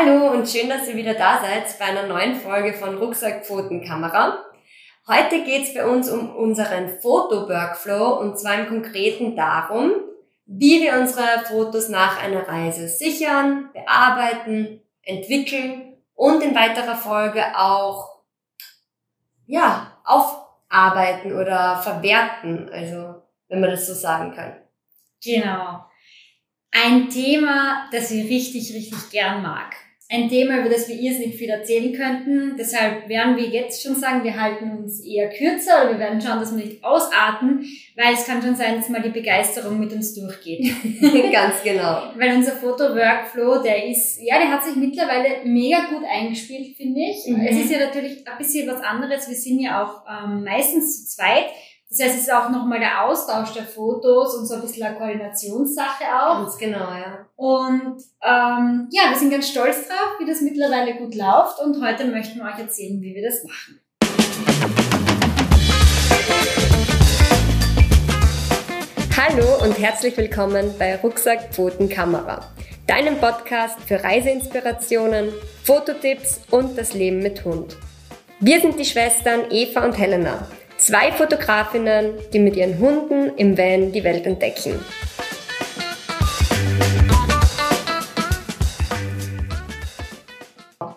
Hallo und schön, dass ihr wieder da seid bei einer neuen Folge von Rucksackpfotenkamera. Heute geht es bei uns um unseren Foto-Workflow und zwar im Konkreten darum, wie wir unsere Fotos nach einer Reise sichern, bearbeiten, entwickeln und in weiterer Folge auch ja, aufarbeiten oder verwerten, also wenn man das so sagen kann. Genau. Ein Thema, das ich richtig, richtig gern mag. Ein Thema, über das wir irrsinnig viel erzählen könnten. Deshalb werden wir jetzt schon sagen, wir halten uns eher kürzer oder wir werden schauen, dass wir nicht ausarten, weil es kann schon sein, dass mal die Begeisterung mit uns durchgeht. Ganz genau. Weil unser Foto-Workflow, der ist, ja, der hat sich mittlerweile mega gut eingespielt, finde ich. Mhm. Es ist ja natürlich ein bisschen was anderes. Wir sind ja auch ähm, meistens zu zweit. Das heißt, es ist auch nochmal der Austausch der Fotos und so ein bisschen eine Koordinationssache auch. Ganz genau, ja. Und ähm, ja, wir sind ganz stolz drauf, wie das mittlerweile gut läuft und heute möchten wir euch erzählen, wie wir das machen. Hallo und herzlich willkommen bei Rucksack Pfoten Kamera, deinem Podcast für Reiseinspirationen, Fototipps und das Leben mit Hund. Wir sind die Schwestern Eva und Helena Zwei Fotografinnen, die mit ihren Hunden im Van die Welt entdecken.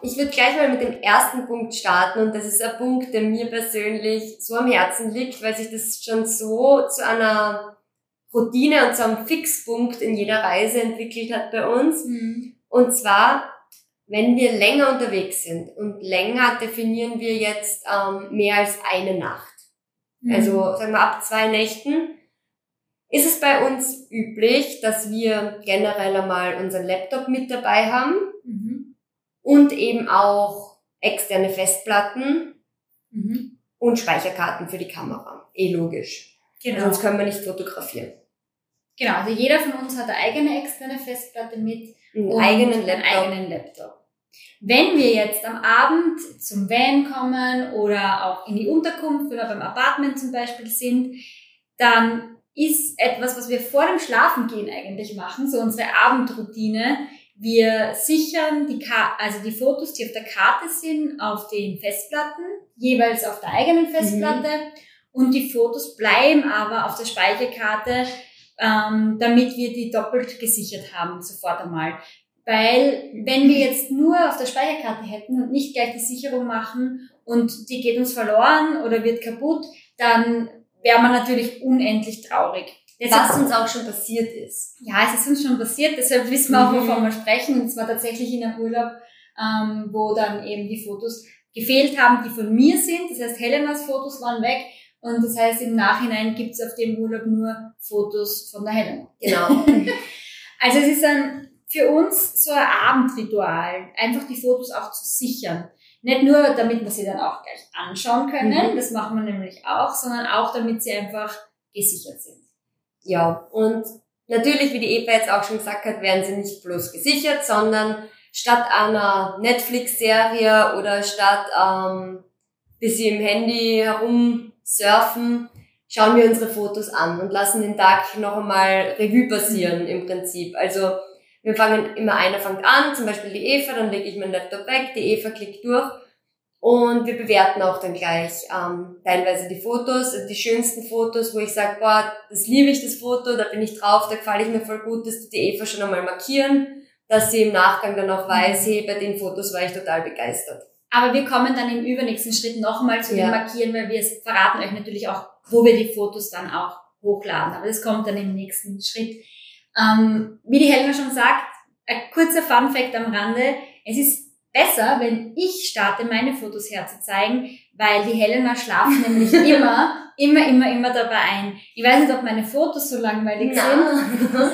Ich würde gleich mal mit dem ersten Punkt starten und das ist ein Punkt, der mir persönlich so am Herzen liegt, weil sich das schon so zu einer Routine und zu einem Fixpunkt in jeder Reise entwickelt hat bei uns. Mhm. Und zwar, wenn wir länger unterwegs sind und länger definieren wir jetzt ähm, mehr als eine Nacht. Also mhm. sagen wir ab zwei Nächten ist es bei uns üblich, dass wir generell einmal unseren Laptop mit dabei haben mhm. und eben auch externe Festplatten mhm. und Speicherkarten für die Kamera. Eh logisch. Genau. Sonst können wir nicht fotografieren. Genau, also jeder von uns hat eine eigene externe Festplatte mit einen eigenen Laptop. Einen eigenen Laptop. Wenn wir jetzt am Abend zum Van kommen oder auch in die Unterkunft oder beim Apartment zum Beispiel sind, dann ist etwas, was wir vor dem Schlafengehen eigentlich machen, so unsere Abendroutine. Wir sichern die, Ka also die Fotos, die auf der Karte sind, auf den Festplatten, jeweils auf der eigenen Festplatte. Mhm. Und die Fotos bleiben aber auf der Speicherkarte, ähm, damit wir die doppelt gesichert haben, sofort einmal. Weil wenn wir jetzt nur auf der Speicherkarte hätten und nicht gleich die Sicherung machen und die geht uns verloren oder wird kaputt, dann wäre man natürlich unendlich traurig. Deshalb, Was uns auch schon passiert ist. Ja, es ist uns schon passiert, deshalb wissen wir auch, mhm. wovon wir sprechen. Und zwar tatsächlich in einem Urlaub, ähm, wo dann eben die Fotos gefehlt haben, die von mir sind. Das heißt, Helenas Fotos waren weg. Und das heißt, im Nachhinein gibt's auf dem Urlaub nur Fotos von der Helena. Genau. also es ist ein für uns so ein Abendritual, einfach die Fotos auch zu sichern. Nicht nur, damit wir sie dann auch gleich anschauen können, mhm. das machen wir nämlich auch, sondern auch, damit sie einfach gesichert sind. Ja, und natürlich, wie die Eva jetzt auch schon gesagt hat, werden sie nicht bloß gesichert, sondern statt einer Netflix-Serie oder statt ähm, bis sie im Handy herumsurfen, schauen wir unsere Fotos an und lassen den Tag noch einmal Revue passieren im Prinzip. Also wir fangen immer einer fängt an, zum Beispiel die Eva, dann lege ich meinen Laptop weg, die Eva klickt durch und wir bewerten auch dann gleich ähm, teilweise die Fotos, also die schönsten Fotos, wo ich sage, boah, das liebe ich, das Foto, da bin ich drauf, da gefällt ich mir voll gut, dass die Eva schon einmal markieren, dass sie im Nachgang dann auch weiß, hey, bei den Fotos war ich total begeistert. Aber wir kommen dann im übernächsten Schritt nochmal zu ja. den Markieren, weil wir verraten euch natürlich auch, wo wir die Fotos dann auch hochladen. Aber das kommt dann im nächsten Schritt. Ähm, wie die Helena schon sagt, ein kurzer Fun Fact am Rande. Es ist besser, wenn ich starte, meine Fotos herzuzeigen, weil die Helena schlaft nämlich immer, immer, immer, immer dabei ein. Ich weiß nicht, ob meine Fotos so langweilig Nein. sind.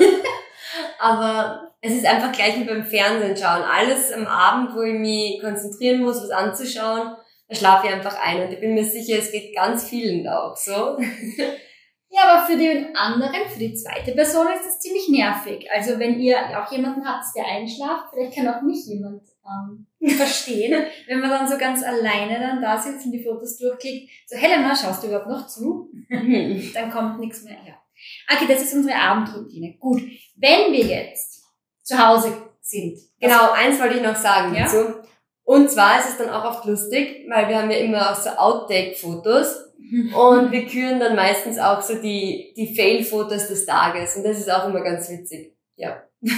Aber es ist einfach gleich wie beim Fernsehen schauen. Alles am Abend, wo ich mich konzentrieren muss, was anzuschauen, da schlafe ich einfach ein. Und ich bin mir sicher, es geht ganz vielen da auch so. Ja, aber für den anderen, für die zweite Person ist das ziemlich nervig. Also wenn ihr auch jemanden habt, der einschlaft, vielleicht kann auch mich jemand ähm, verstehen, wenn man dann so ganz alleine dann da sitzt und die Fotos durchklickt. So, Helena, schaust du überhaupt noch zu? dann kommt nichts mehr her. Okay, das ist unsere Abendroutine. Gut, wenn wir jetzt zu Hause sind. Genau, eins wollte ich noch sagen Ja? dazu. Und zwar ist es dann auch oft lustig, weil wir haben ja immer auch so Outtake-Fotos und wir küren dann meistens auch so die, die Fail-Fotos des Tages und das ist auch immer ganz witzig. Ja.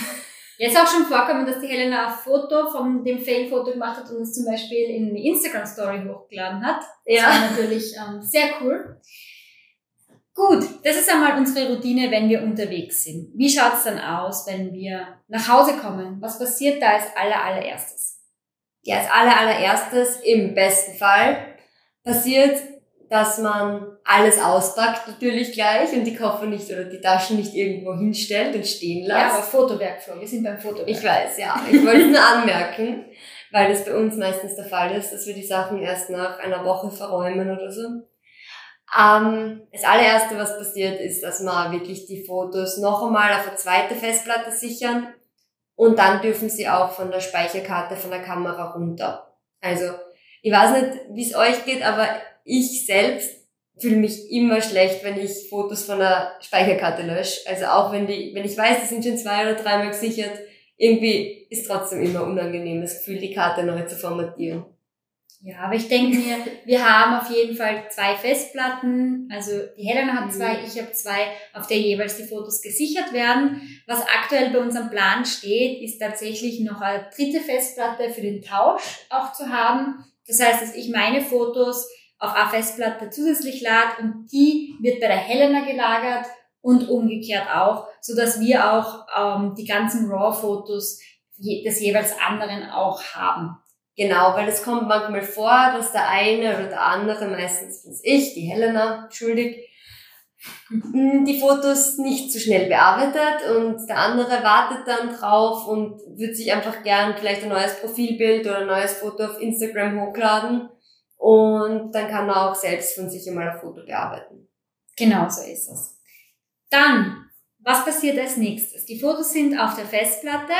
Jetzt auch schon vorkommen, dass die Helena ein Foto von dem Fail-Foto gemacht hat und es zum Beispiel in eine Instagram-Story hochgeladen hat. Das Ja. war natürlich ähm, sehr cool. Gut, das ist einmal unsere Routine, wenn wir unterwegs sind. Wie schaut's dann aus, wenn wir nach Hause kommen? Was passiert da als aller, allererstes? Ja, als aller, allererstes, im besten Fall, passiert, dass man alles auspackt natürlich gleich und die Koffer nicht oder die Taschen nicht irgendwo hinstellt und stehen Ja, aber lässt. Fotowerkflow. Wir sind beim Fotowerk. ich weiß, ja. Ich wollte es nur anmerken, weil das bei uns meistens der Fall ist, dass wir die Sachen erst nach einer Woche verräumen oder so. Ähm, das allererste, was passiert, ist, dass wir wirklich die Fotos noch einmal auf eine zweite Festplatte sichern und dann dürfen sie auch von der Speicherkarte von der Kamera runter. Also, ich weiß nicht, wie es euch geht, aber ich selbst fühle mich immer schlecht, wenn ich Fotos von der Speicherkarte lösche. Also auch wenn die, wenn ich weiß, die sind schon zwei oder dreimal gesichert, irgendwie ist trotzdem immer unangenehm, das Gefühl, die Karte neu zu formatieren. Ja, aber ich denke mir, wir haben auf jeden Fall zwei Festplatten. Also die Helena hat Mhm. zwei, ich habe zwei, auf der jeweils die Fotos gesichert werden. Was aktuell bei uns am Plan steht, ist tatsächlich noch eine dritte Festplatte für den Tausch auch zu haben. Das heißt, dass ich meine Fotos auf eine Festplatte zusätzlich lade und die wird bei der Helena gelagert und umgekehrt auch, so dass wir auch ähm, die ganzen RAW-Fotos des jeweils anderen auch haben. Genau, weil es kommt manchmal vor, dass der eine oder der andere, meistens bin's ich, die Helena, schuldig, mm, die Fotos nicht so schnell bearbeitet und der andere wartet dann drauf und wird sich einfach gern vielleicht ein neues Profilbild oder ein neues Foto auf Instagram hochladen und dann kann er auch selbst von sich einmal ein Foto bearbeiten. Genau so ist es. Dann, was passiert als nächstes? Die Fotos sind auf der Festplatte.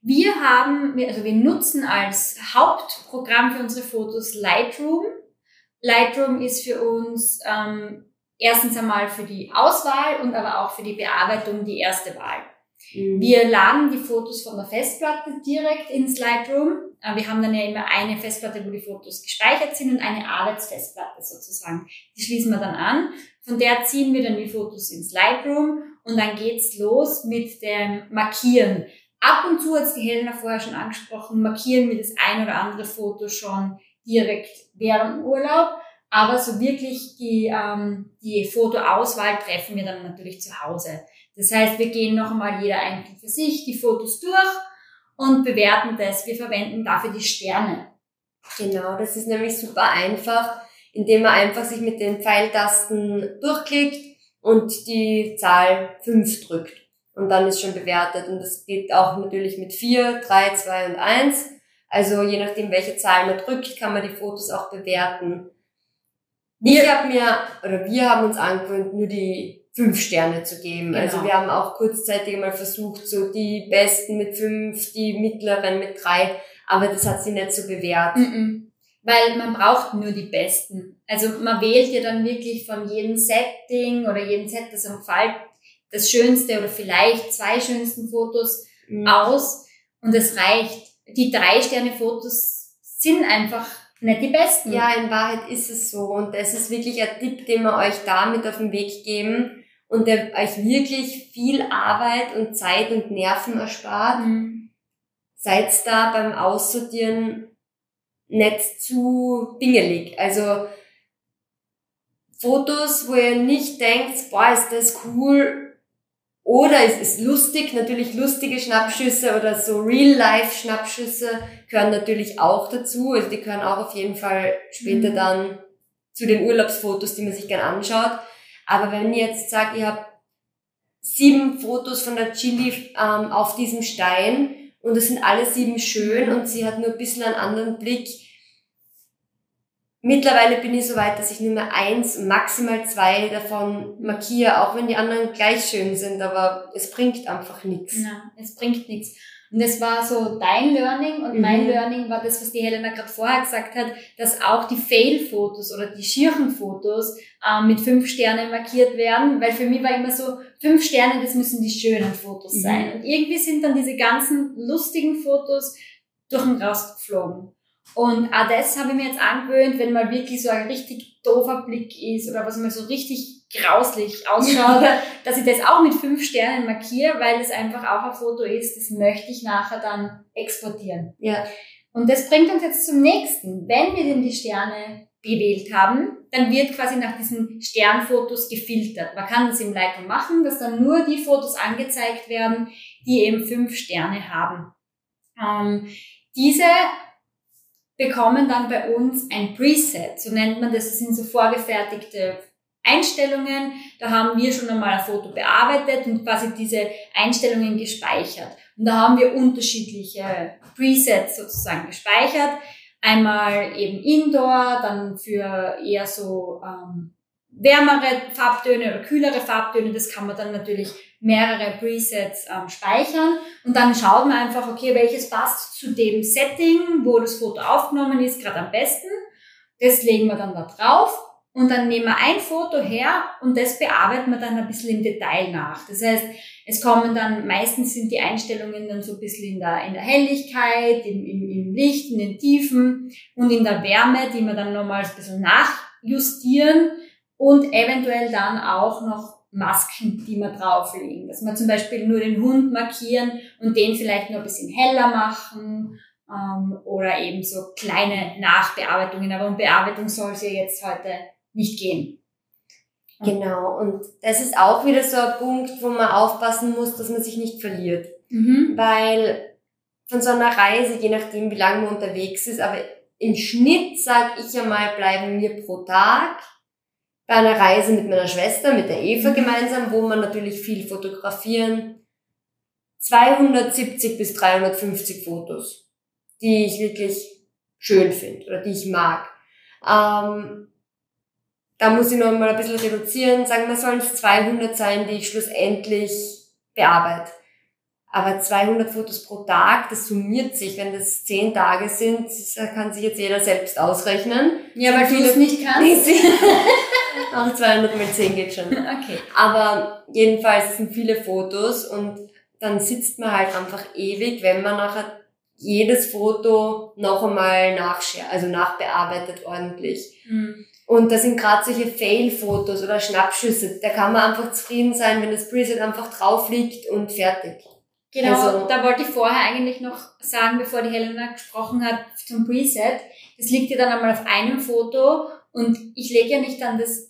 Wir haben, also wir nutzen als Hauptprogramm für unsere Fotos Lightroom. Lightroom ist für uns ähm, erstens einmal für die Auswahl und aber auch für die Bearbeitung die erste Wahl. Wir laden die Fotos von der Festplatte direkt ins Lightroom. Äh, Wir haben dann ja immer eine Festplatte, wo die Fotos gespeichert sind und eine Arbeitsfestplatte sozusagen. Die schließen wir dann an. Von der ziehen wir dann die Fotos ins Lightroom und dann geht's los mit dem Markieren. Ab und zu hat die Helena vorher schon angesprochen, markieren wir das ein oder andere Foto schon direkt während Urlaub. Aber so wirklich die, ähm, die Fotoauswahl treffen wir dann natürlich zu Hause. Das heißt, wir gehen noch einmal jeder einzeln für sich die Fotos durch und bewerten das. Wir verwenden dafür die Sterne. Genau, das ist nämlich super einfach, indem man einfach sich mit den Pfeiltasten durchklickt und die Zahl 5 drückt. Und dann ist schon bewertet. Und das geht auch natürlich mit 4, 3, 2 und 1. Also je nachdem, welche Zahl man drückt, kann man die Fotos auch bewerten. Ich habe mir, oder wir haben uns angewöhnt, nur die fünf Sterne zu geben. Genau. Also wir haben auch kurzzeitig mal versucht, so die besten mit fünf, die mittleren mit drei, aber das hat sie nicht so bewährt. Mhm. Weil man braucht nur die besten. Also man wählt ja dann wirklich von jedem Setting oder jedem Set, das am Fall das schönste oder vielleicht zwei schönsten Fotos Mhm. aus und es reicht. Die drei Sterne Fotos sind einfach nicht die besten. Ja, in Wahrheit ist es so. Und das ist wirklich ein Tipp, den wir euch damit auf den Weg geben und der euch wirklich viel Arbeit und Zeit und Nerven erspart. Mhm. Seid da beim Aussortieren nicht zu dingelig. Also Fotos, wo ihr nicht denkt, boah, ist das cool, oder es ist lustig, natürlich lustige Schnappschüsse oder so Real-Life-Schnappschüsse gehören natürlich auch dazu. Also die gehören auch auf jeden Fall später Mhm. dann zu den Urlaubsfotos, die man sich gern anschaut. Aber wenn ihr jetzt sagt, ihr habt sieben Fotos von der Chili ähm, auf diesem Stein und es sind alle sieben schön und sie hat nur ein bisschen einen anderen Blick. Mittlerweile bin ich so weit, dass ich nur mehr eins, maximal zwei davon markiere, auch wenn die anderen gleich schön sind, aber es bringt einfach nichts. Na, es bringt nichts. Und das war so dein Learning und mhm. mein Learning war das, was die Helena gerade vorher gesagt hat, dass auch die Fail-Fotos oder die Schirchen-Fotos ähm, mit fünf Sternen markiert werden, weil für mich war immer so, fünf Sterne, das müssen die schönen Fotos mhm. sein. Und irgendwie sind dann diese ganzen lustigen Fotos durch den rausgeflogen. Und auch das habe ich mir jetzt angewöhnt, wenn mal wirklich so ein richtig doofer Blick ist oder was mal so richtig grauslich ausschaut, dass ich das auch mit fünf Sternen markiere, weil es einfach auch ein Foto ist, das möchte ich nachher dann exportieren. Ja. Und das bringt uns jetzt zum nächsten. Wenn wir denn die Sterne gewählt haben, dann wird quasi nach diesen Sternfotos gefiltert. Man kann das im Lightroom machen, dass dann nur die Fotos angezeigt werden, die eben fünf Sterne haben. Ähm, diese bekommen dann bei uns ein Preset, so nennt man das, das sind so vorgefertigte Einstellungen. Da haben wir schon einmal ein Foto bearbeitet und quasi diese Einstellungen gespeichert. Und da haben wir unterschiedliche Presets sozusagen gespeichert. Einmal eben Indoor, dann für eher so ähm, wärmere Farbtöne oder kühlere Farbtöne. Das kann man dann natürlich mehrere Presets ähm, speichern und dann schaut man einfach, okay, welches passt zu dem Setting, wo das Foto aufgenommen ist, gerade am besten. Das legen wir dann da drauf und dann nehmen wir ein Foto her und das bearbeiten wir dann ein bisschen im Detail nach. Das heißt, es kommen dann, meistens sind die Einstellungen dann so ein bisschen in der, in der Helligkeit, im, im, im Licht, in den Tiefen und in der Wärme, die wir dann nochmal ein bisschen nachjustieren und eventuell dann auch noch Masken, die wir drauflegen. Dass wir zum Beispiel nur den Hund markieren und den vielleicht nur ein bisschen heller machen ähm, oder eben so kleine Nachbearbeitungen. Aber um Bearbeitung soll es ja jetzt heute nicht gehen. Genau, und das ist auch wieder so ein Punkt, wo man aufpassen muss, dass man sich nicht verliert. Mhm. Weil von so einer Reise, je nachdem wie lange man unterwegs ist, aber im Schnitt, sag ich einmal, bleiben wir pro Tag bei einer Reise mit meiner Schwester, mit der Eva gemeinsam, wo wir natürlich viel fotografieren. 270 bis 350 Fotos, die ich wirklich schön finde oder die ich mag. Ähm, da muss ich noch mal ein bisschen reduzieren, sagen wir, sollen es 200 sein, die ich schlussendlich bearbeite. Aber 200 Fotos pro Tag, das summiert sich. Wenn das 10 Tage sind, kann sich jetzt jeder selbst ausrechnen. Ja, weil du es nicht kannst. Auch 200 mal 10 geht schon. Okay. Aber jedenfalls sind viele Fotos und dann sitzt man halt einfach ewig, wenn man nachher jedes Foto noch einmal nachschert, also nachbearbeitet ordentlich. Mhm. Und das sind gerade solche Fail-Fotos oder Schnappschüsse. Da kann man einfach zufrieden sein, wenn das Preset einfach drauf liegt und fertig. Genau, also, da wollte ich vorher eigentlich noch sagen, bevor die Helena gesprochen hat zum Preset. Das liegt ja dann einmal auf einem Foto und ich lege ja nicht dann das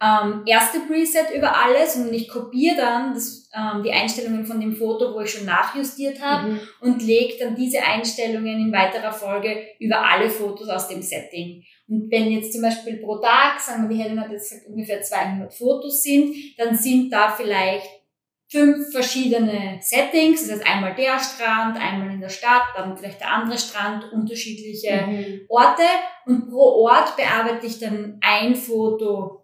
ähm, erste Preset über alles und ich kopiere dann das, ähm, die Einstellungen von dem Foto, wo ich schon nachjustiert habe mhm. und lege dann diese Einstellungen in weiterer Folge über alle Fotos aus dem Setting. Und wenn jetzt zum Beispiel pro Tag, sagen wir, die Helen hat jetzt ungefähr 200 Fotos sind, dann sind da vielleicht fünf verschiedene Settings, das heißt einmal der Strand, einmal in der Stadt, dann vielleicht der andere Strand, unterschiedliche mhm. Orte und pro Ort bearbeite ich dann ein Foto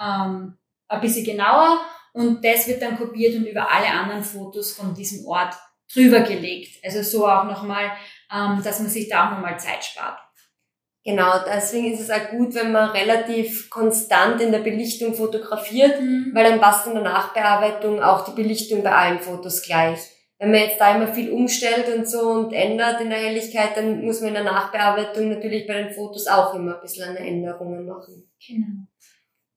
ähm, ein bisschen genauer und das wird dann kopiert und über alle anderen Fotos von diesem Ort drüber gelegt. Also so auch nochmal, ähm, dass man sich da auch nochmal Zeit spart. Genau, deswegen ist es auch gut, wenn man relativ konstant in der Belichtung fotografiert, mhm. weil dann passt in der Nachbearbeitung auch die Belichtung bei allen Fotos gleich. Wenn man jetzt da immer viel umstellt und so und ändert in der Helligkeit, dann muss man in der Nachbearbeitung natürlich bei den Fotos auch immer ein bisschen Änderungen machen. Genau.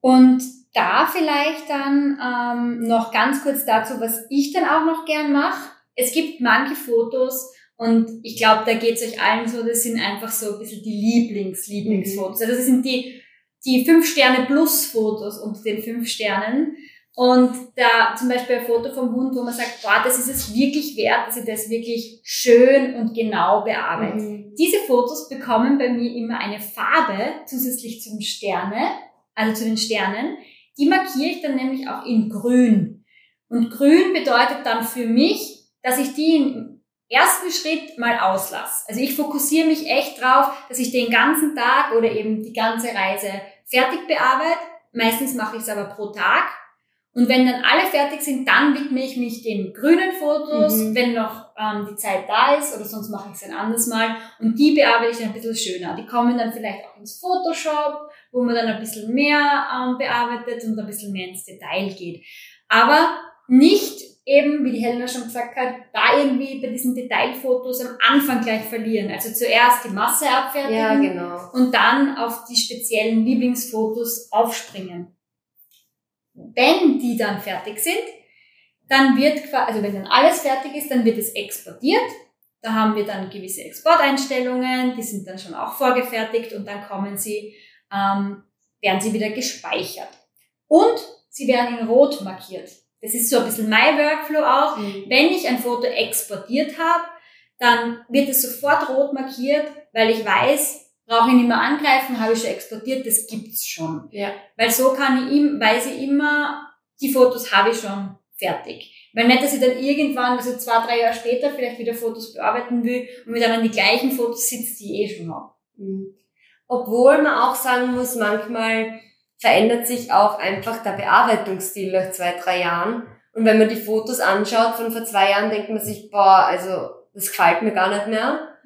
Und da vielleicht dann ähm, noch ganz kurz dazu, was ich dann auch noch gern mache. Es gibt manche Fotos, und ich glaube, da geht's euch allen so, das sind einfach so ein bisschen die Lieblings, Lieblingsfotos. Mhm. Also das sind die, die fünf Sterne plus Fotos unter den fünf Sternen. Und da zum Beispiel ein Foto vom Hund, wo man sagt, boah, das ist es wirklich wert, dass ich das wirklich schön und genau bearbeite. Mhm. Diese Fotos bekommen bei mir immer eine Farbe zusätzlich zum Sterne, also zu den Sternen. Die markiere ich dann nämlich auch in grün. Und grün bedeutet dann für mich, dass ich die in ersten Schritt mal auslass. Also ich fokussiere mich echt drauf, dass ich den ganzen Tag oder eben die ganze Reise fertig bearbeite. Meistens mache ich es aber pro Tag. Und wenn dann alle fertig sind, dann widme ich mich den grünen Fotos, Mhm. wenn noch ähm, die Zeit da ist, oder sonst mache ich es ein anderes Mal. Und die bearbeite ich dann ein bisschen schöner. Die kommen dann vielleicht auch ins Photoshop, wo man dann ein bisschen mehr ähm, bearbeitet und ein bisschen mehr ins Detail geht. Aber nicht eben, wie die Helena schon gesagt hat, da irgendwie bei diesen Detailfotos am Anfang gleich verlieren. Also zuerst die Masse abfertigen Ja, genau. und dann auf die speziellen Lieblingsfotos aufspringen. Wenn die dann fertig sind, dann wird, also wenn dann alles fertig ist, dann wird es exportiert. Da haben wir dann gewisse Exporteinstellungen, die sind dann schon auch vorgefertigt und dann kommen sie, ähm, werden sie wieder gespeichert. Und sie werden in Rot markiert. Das ist so ein bisschen mein Workflow auch. Mhm. Wenn ich ein Foto exportiert habe, dann wird es sofort rot markiert, weil ich weiß, brauche ich nicht mehr angreifen, habe ich schon exportiert, das gibt's schon. Ja. Weil so kann ich ihm, weiß ich immer, die Fotos habe ich schon fertig. Weil nicht, dass ich dann irgendwann, also zwei, drei Jahre später vielleicht wieder Fotos bearbeiten will und mir dann an die gleichen Fotos sitzt, die ich eh schon habe. Mhm. Obwohl man auch sagen muss, manchmal verändert sich auch einfach der Bearbeitungsstil nach zwei, drei Jahren. Und wenn man die Fotos anschaut von vor zwei Jahren, denkt man sich, boah, also das gefällt mir gar nicht mehr.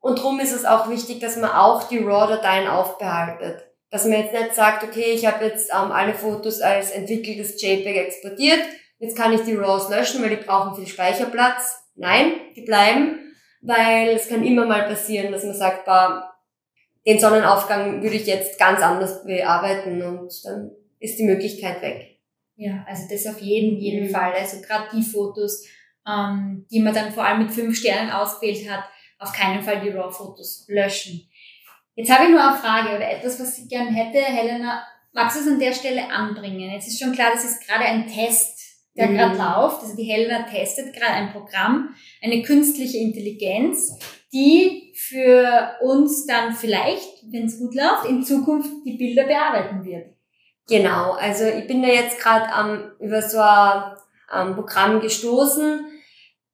Und darum ist es auch wichtig, dass man auch die RAW-Dateien aufbehaltet. Dass man jetzt nicht sagt, okay, ich habe jetzt ähm, alle Fotos als entwickeltes JPEG exportiert, jetzt kann ich die RAWs löschen, weil die brauchen viel Speicherplatz. Nein, die bleiben, weil es kann immer mal passieren, dass man sagt, boah, den Sonnenaufgang würde ich jetzt ganz anders bearbeiten und dann ist die Möglichkeit weg. Ja, also das auf jeden, jeden Mhm. Fall. Also gerade die Fotos, ähm, die man dann vor allem mit fünf Sternen ausgewählt hat, auf keinen Fall die RAW-Fotos löschen. Jetzt habe ich nur eine Frage oder etwas, was ich gern hätte. Helena, magst du es an der Stelle anbringen? Jetzt ist schon klar, das ist gerade ein Test, der Mhm. gerade läuft. Also die Helena testet gerade ein Programm, eine künstliche Intelligenz, die für uns dann vielleicht, wenn es gut läuft, in Zukunft die Bilder bearbeiten wird. Genau, also ich bin da jetzt gerade ähm, über so ein ähm, Programm gestoßen.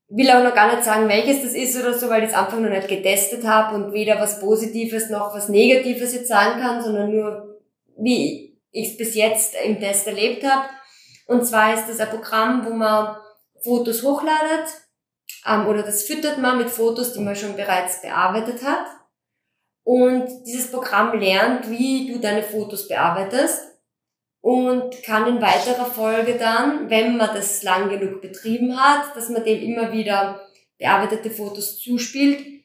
Will auch noch gar nicht sagen, welches das ist oder so, weil ich es einfach noch nicht getestet habe und weder was Positives noch was Negatives jetzt sagen kann, sondern nur, wie ich es bis jetzt im Test erlebt habe. Und zwar ist das ein Programm, wo man Fotos hochladet ähm, oder das füttert man mit Fotos, die man schon bereits bearbeitet hat. Und dieses Programm lernt, wie du deine Fotos bearbeitest und kann in weiterer Folge dann, wenn man das lang genug betrieben hat, dass man dem immer wieder bearbeitete Fotos zuspielt,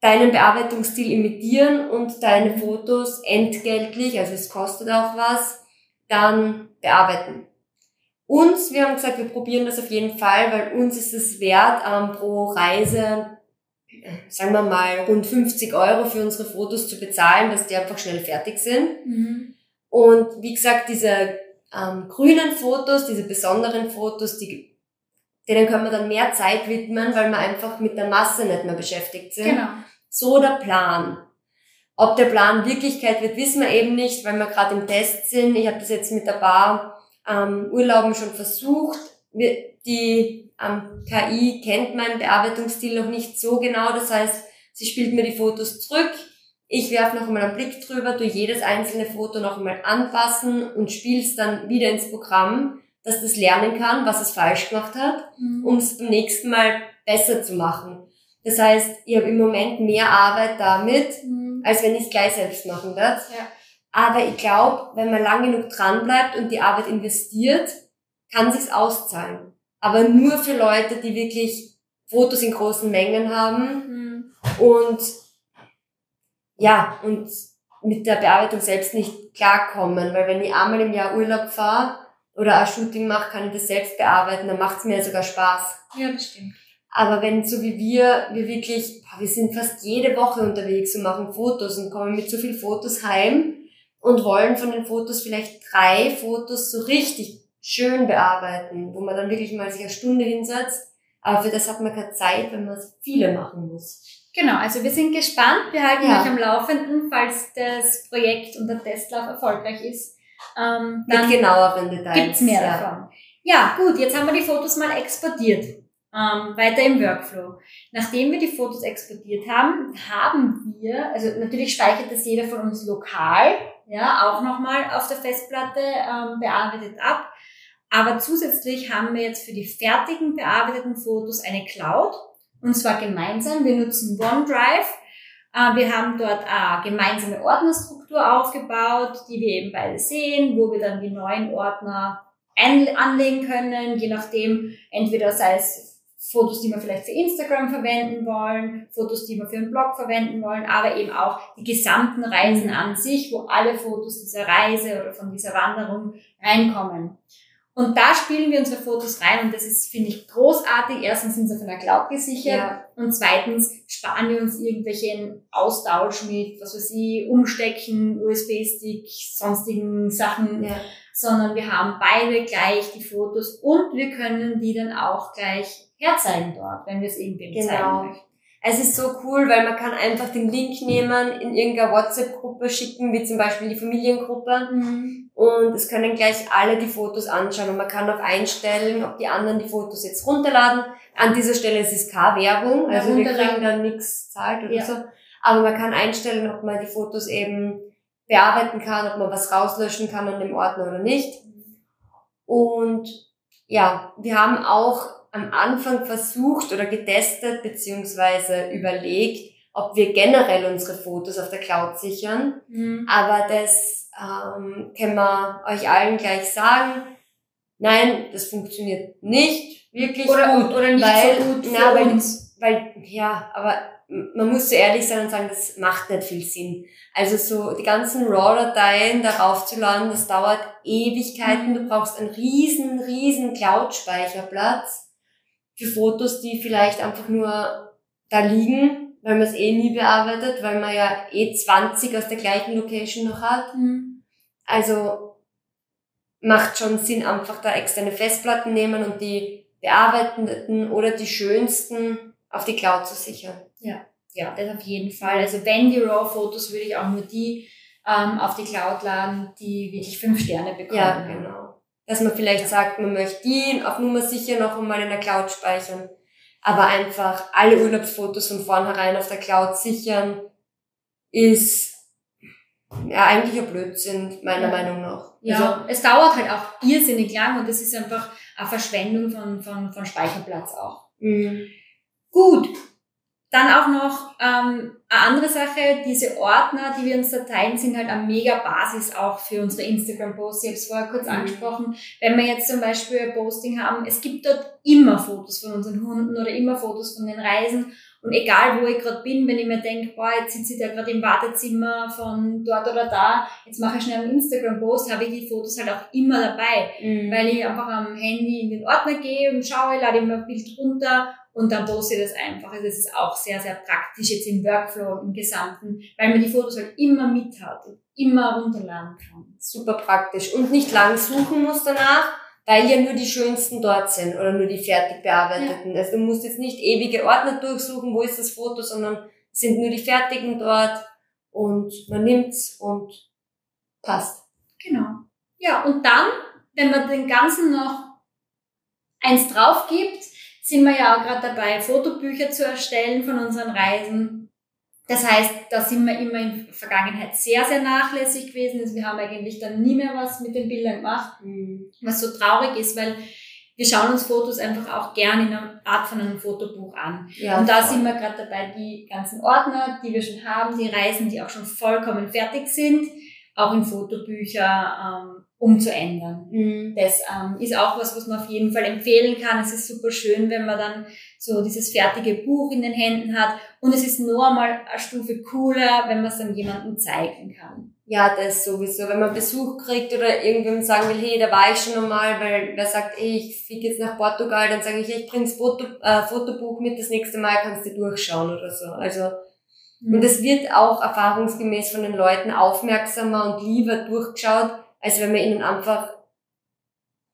deinen Bearbeitungsstil imitieren und deine Fotos entgeltlich, also es kostet auch was, dann bearbeiten. Uns, wir haben gesagt, wir probieren das auf jeden Fall, weil uns ist es wert, ähm, pro Reise, sagen wir mal, rund 50 Euro für unsere Fotos zu bezahlen, dass die einfach schnell fertig sind. Und wie gesagt, diese ähm, grünen Fotos, diese besonderen Fotos, die, denen können wir dann mehr Zeit widmen, weil wir einfach mit der Masse nicht mehr beschäftigt sind. Genau. So der Plan. Ob der Plan Wirklichkeit wird, wissen wir eben nicht, weil wir gerade im Test sind. Ich habe das jetzt mit ein paar ähm, Urlauben schon versucht. Die ähm, KI kennt meinen Bearbeitungsstil noch nicht so genau. Das heißt, sie spielt mir die Fotos zurück. Ich werfe noch einmal einen Blick drüber, tu jedes einzelne Foto noch einmal anpassen und spiel's dann wieder ins Programm, dass das lernen kann, was es falsch gemacht hat um es beim nächsten Mal besser zu machen. Das heißt, ich habe im Moment mehr Arbeit damit, Mhm. als wenn ich es gleich selbst machen werde. Ja. Aber ich glaube, wenn man lang genug dran bleibt und die Arbeit investiert, kann sich's auszahlen. Aber nur für Leute, die wirklich Fotos in großen Mengen haben Mhm. und ja, und mit der Bearbeitung selbst nicht klarkommen. Weil wenn ich einmal im Jahr Urlaub fahre oder ein Shooting mache, kann ich das selbst bearbeiten, dann macht's mir sogar Spaß. Ja, das stimmt. Aber wenn so wie wir, wir wirklich, boah, wir sind fast jede Woche unterwegs und machen Fotos und kommen mit so viel Fotos heim und wollen von den Fotos vielleicht drei Fotos so richtig schön bearbeiten, wo man dann wirklich mal sich eine Stunde hinsetzt. Aber für das hat man keine Zeit, wenn man viele machen muss. Genau, also wir sind gespannt. Wir halten Ja. euch am Laufenden, falls das Projekt und der Testlauf erfolgreich ist. Ähm, Mit dann genaueren Details. gibt's mehr ja. davon. Ja, gut, jetzt haben wir die Fotos mal exportiert. ähm, weiter im Workflow. Nachdem wir die Fotos exportiert haben, haben wir, also natürlich speichert das jeder von uns lokal, ja, auch nochmal auf der Festplatte ähm, bearbeitet ab. Aber zusätzlich haben wir jetzt für die fertigen bearbeiteten Fotos eine Cloud und zwar gemeinsam. Wir nutzen OneDrive. Äh, wir haben dort eine gemeinsame Ordnerstruktur aufgebaut, die wir eben beide sehen, wo wir dann die neuen Ordner anlegen können, je nachdem, entweder sei es Fotos, die wir vielleicht für Instagram verwenden wollen, Fotos, die wir für einen Blog verwenden wollen, aber eben auch die gesamten Reisen an sich, wo alle Fotos dieser Reise oder von dieser Wanderung reinkommen. Und da spielen wir unsere Fotos rein und das ist, finde ich, großartig. Erstens sind sie auf einer Cloud gesichert ja. und zweitens sparen wir uns irgendwelchen Austausch mit, was weiß ich, Umstecken, USB-Stick, sonstigen Sachen, ja. Sondern wir haben beide gleich die Fotos und wir können die dann auch gleich herzeigen dort, wenn wir es irgendwem genau. zeigen möchten. Es ist so cool, weil man kann einfach den Link nehmen, in irgendeiner WhatsApp-Gruppe schicken, wie zum Beispiel die Familiengruppe. Mhm. Und es können gleich alle die Fotos anschauen. Und man kann auch einstellen, ob die anderen die Fotos jetzt runterladen. An dieser Stelle ist es keine Werbung, also wir kriegen dann nichts zahlt oder ja. so. Aber man kann einstellen, ob man die Fotos eben bearbeiten kann, ob man was rauslöschen kann an dem Ordner oder nicht. Und ja, wir haben auch am Anfang versucht oder getestet beziehungsweise überlegt, ob wir generell unsere Fotos auf der Cloud sichern. Mhm. Aber das ähm, können wir euch allen gleich sagen. Nein, das funktioniert nicht wirklich oder, gut. Oder nicht weil, so gut na, weil, weil, ja, aber man muss so ehrlich sein und sagen, das macht nicht viel Sinn. Also so die ganzen RAW-Dateien darauf zu laden, das dauert Ewigkeiten. Du brauchst einen riesen, riesen Cloud-Speicherplatz für Fotos, die vielleicht einfach nur da liegen, weil man es eh nie bearbeitet, weil man ja eh 20 aus der gleichen Location noch hat. Mhm. Also macht schon Sinn, einfach da externe Festplatten nehmen und die bearbeitenden oder die schönsten auf die Cloud zu sichern. Ja, ja, das auf jeden Fall. Also wenn die RAW-Fotos, würde ich auch nur die ähm, auf die Cloud laden, die wirklich fünf Sterne bekommen. Ja, genau dass man vielleicht sagt, man möchte die auf Nummer sicher noch einmal in der Cloud speichern. Aber einfach alle Urlaubsfotos von vornherein auf der Cloud sichern, ist ja eigentlich ein Blödsinn, meiner ja. Meinung nach. Ja, also, es dauert halt auch irrsinnig lang und es ist einfach eine Verschwendung von, von, von Speicherplatz auch. Mhm. Gut, dann auch noch ähm, eine andere Sache, diese Ordner, die wir uns da teilen, sind halt eine mega Basis auch für unsere Instagram-Posts. Ich habe es vorher kurz mhm. angesprochen. Wenn wir jetzt zum Beispiel ein Posting haben, es gibt dort immer Fotos von unseren Hunden oder immer Fotos von den Reisen. Und egal, wo ich gerade bin, wenn ich mir denke, boah, jetzt sitze ich da gerade im Wartezimmer von dort oder da, jetzt mache ich schnell einen Instagram-Post, habe ich die Fotos halt auch immer dabei. Mhm. Weil ich einfach am Handy in den Ordner gehe und schaue, lade mir ein Bild runter und dann ich das einfach. Also das ist auch sehr, sehr praktisch jetzt im Workflow im Gesamten, weil man die Fotos halt immer mit hat und immer runterladen kann. Super praktisch und nicht lang suchen muss danach, weil ja nur die schönsten dort sind oder nur die fertig bearbeiteten. Ja. Also du musst jetzt nicht ewige Ordner durchsuchen, wo ist das Foto, sondern es sind nur die fertigen dort und man nimmt's und passt. Genau. Ja, und dann, wenn man den ganzen noch eins drauf gibt, sind wir ja auch gerade dabei, Fotobücher zu erstellen von unseren Reisen. Das heißt, da sind wir immer in der Vergangenheit sehr, sehr nachlässig gewesen. Also wir haben eigentlich dann nie mehr was mit den Bildern gemacht, mhm. was so traurig ist, weil wir schauen uns Fotos einfach auch gerne in einer Art von einem Fotobuch an. Ja, und da voll. sind wir gerade dabei, die ganzen Ordner, die wir schon haben, die Reisen, die auch schon vollkommen fertig sind, auch in Fotobücher ähm, umzuändern. Mhm. Das ähm, ist auch was, was man auf jeden Fall empfehlen kann. Es ist super schön, wenn man dann so dieses fertige Buch in den Händen hat. Und es ist nur einmal eine Stufe cooler, wenn man es dann jemandem zeigen kann. Ja, das sowieso. Wenn man Besuch kriegt oder irgendwem sagen will, hey, da war ich schon einmal, weil wer sagt, ey, ich fliege jetzt nach Portugal, dann sage ich, ich bring's Foto, äh, Fotobuch mit, das nächste Mal kannst du durchschauen oder so. Also mhm. und es wird auch erfahrungsgemäß von den Leuten aufmerksamer und lieber durchgeschaut, als wenn man ihnen einfach,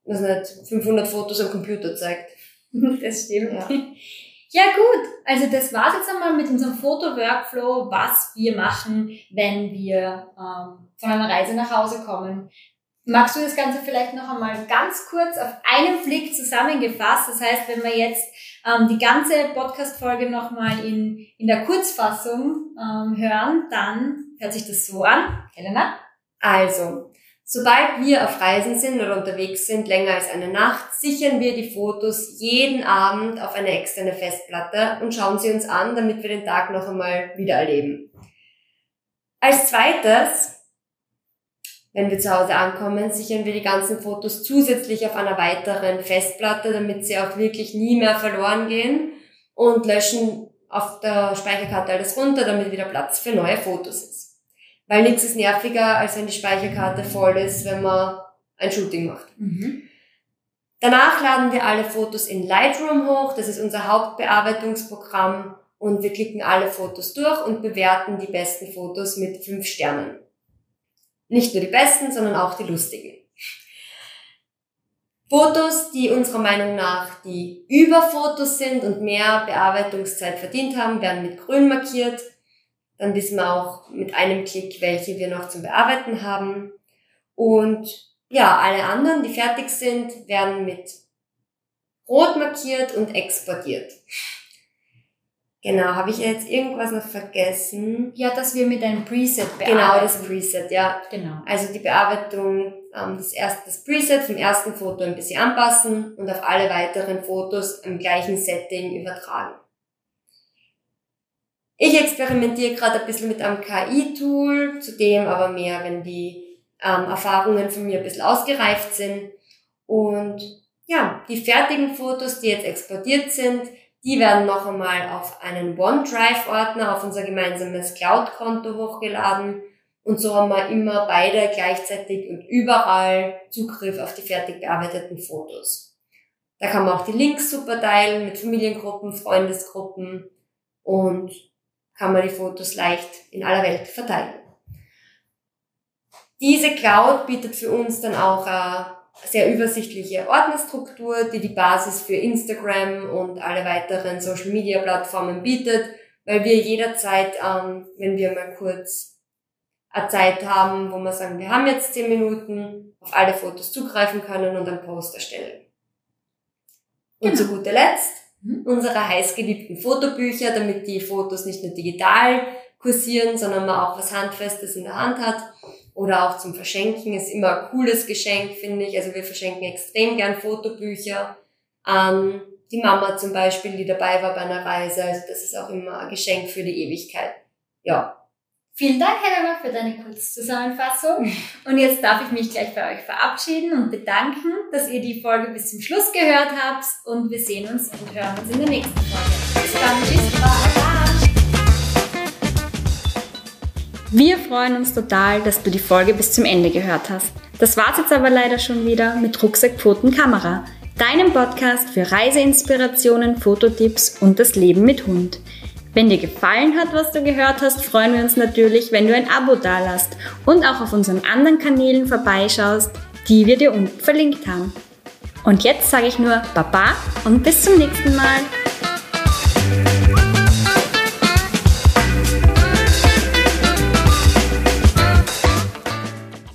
was nicht, 500 Fotos am Computer zeigt. Das stimmt. Ja. ja gut, also das war's jetzt einmal mit unserem Foto-Workflow, was wir machen, wenn wir ähm, von einer Reise nach Hause kommen. Magst du das Ganze vielleicht noch einmal ganz kurz auf einen Blick zusammengefasst? Das heißt, wenn wir jetzt ähm, die ganze Podcast-Folge nochmal in, in der Kurzfassung ähm, hören, dann hört sich das so an. Helena? Also, sobald wir auf Reisen sind oder unterwegs sind, länger als eine Nacht, sichern wir die Fotos jeden Abend auf eine externe Festplatte und schauen sie uns an, damit wir den Tag noch einmal wieder erleben. Als zweites wenn wir zu Hause ankommen, sichern wir die ganzen Fotos zusätzlich auf einer weiteren Festplatte, damit sie auch wirklich nie mehr verloren gehen und löschen auf der Speicherkarte alles runter, damit wieder Platz für neue Fotos ist. Weil nichts ist nerviger, als wenn die Speicherkarte voll ist, wenn man ein Shooting macht. Mhm. Danach laden wir alle Fotos in Lightroom hoch, das ist unser Hauptbearbeitungsprogramm und wir klicken alle Fotos durch und bewerten die besten Fotos mit fünf Sternen. Nicht nur die besten, sondern auch die lustigen. Fotos, die unserer Meinung nach die Überfotos sind und mehr Bearbeitungszeit verdient haben, werden mit grün markiert. Dann wissen wir auch mit einem Klick, welche wir noch zum Bearbeiten haben. Und ja, alle anderen, die fertig sind, werden mit rot markiert und exportiert. Genau, habe ich jetzt irgendwas noch vergessen? Ja, dass wir mit einem Preset bearbeiten. Genau, das Preset, ja. Genau. Also die Bearbeitung, ähm, das, erste, das Preset vom ersten Foto ein bisschen anpassen und auf alle weiteren Fotos im gleichen Setting übertragen. Ich experimentiere gerade ein bisschen mit einem KI-Tool, zudem aber mehr, wenn die ähm, Erfahrungen von mir ein bisschen ausgereift sind. Und ja, die fertigen Fotos, die jetzt exportiert sind, die werden noch einmal auf einen OneDrive-Ordner auf unser gemeinsames Cloud-Konto hochgeladen. Und so haben wir immer beide gleichzeitig und überall Zugriff auf die fertig bearbeiteten Fotos. Da kann man auch die Links super teilen mit Familiengruppen, Freundesgruppen und kann man die Fotos leicht in aller Welt verteilen. Diese Cloud bietet für uns dann auch eine sehr übersichtliche Ordnerstruktur, die die Basis für Instagram und alle weiteren Social Media Plattformen bietet, weil wir jederzeit, ähm, wenn wir mal kurz eine Zeit haben, wo wir sagen, wir haben jetzt zehn Minuten, auf alle Fotos zugreifen können und einen Post erstellen. Und genau. zu guter Letzt mhm. unsere heißgeliebten Fotobücher, damit die Fotos nicht nur digital kursieren, sondern man auch was Handfestes in der Hand hat oder auch zum Verschenken ist immer ein cooles Geschenk, finde ich. Also wir verschenken extrem gern Fotobücher an die Mama zum Beispiel, die dabei war bei einer Reise. Also das ist auch immer ein Geschenk für die Ewigkeit. Ja. Vielen Dank, Helena, für deine Kurzzusammenfassung. Und jetzt darf ich mich gleich bei euch verabschieden und bedanken, dass ihr die Folge bis zum Schluss gehört habt. Und wir sehen uns und hören uns in der nächsten Folge. Bis dann. Tschüss. Bye. Wir freuen uns total, dass du die Folge bis zum Ende gehört hast. Das war's jetzt aber leider schon wieder mit Rucksack, Pfoten, Kamera, deinem Podcast für Reiseinspirationen, Fototipps und das Leben mit Hund. Wenn dir gefallen hat, was du gehört hast, freuen wir uns natürlich, wenn du ein Abo dalasst und auch auf unseren anderen Kanälen vorbeischaust, die wir dir unten verlinkt haben. Und jetzt sage ich nur Baba und bis zum nächsten Mal.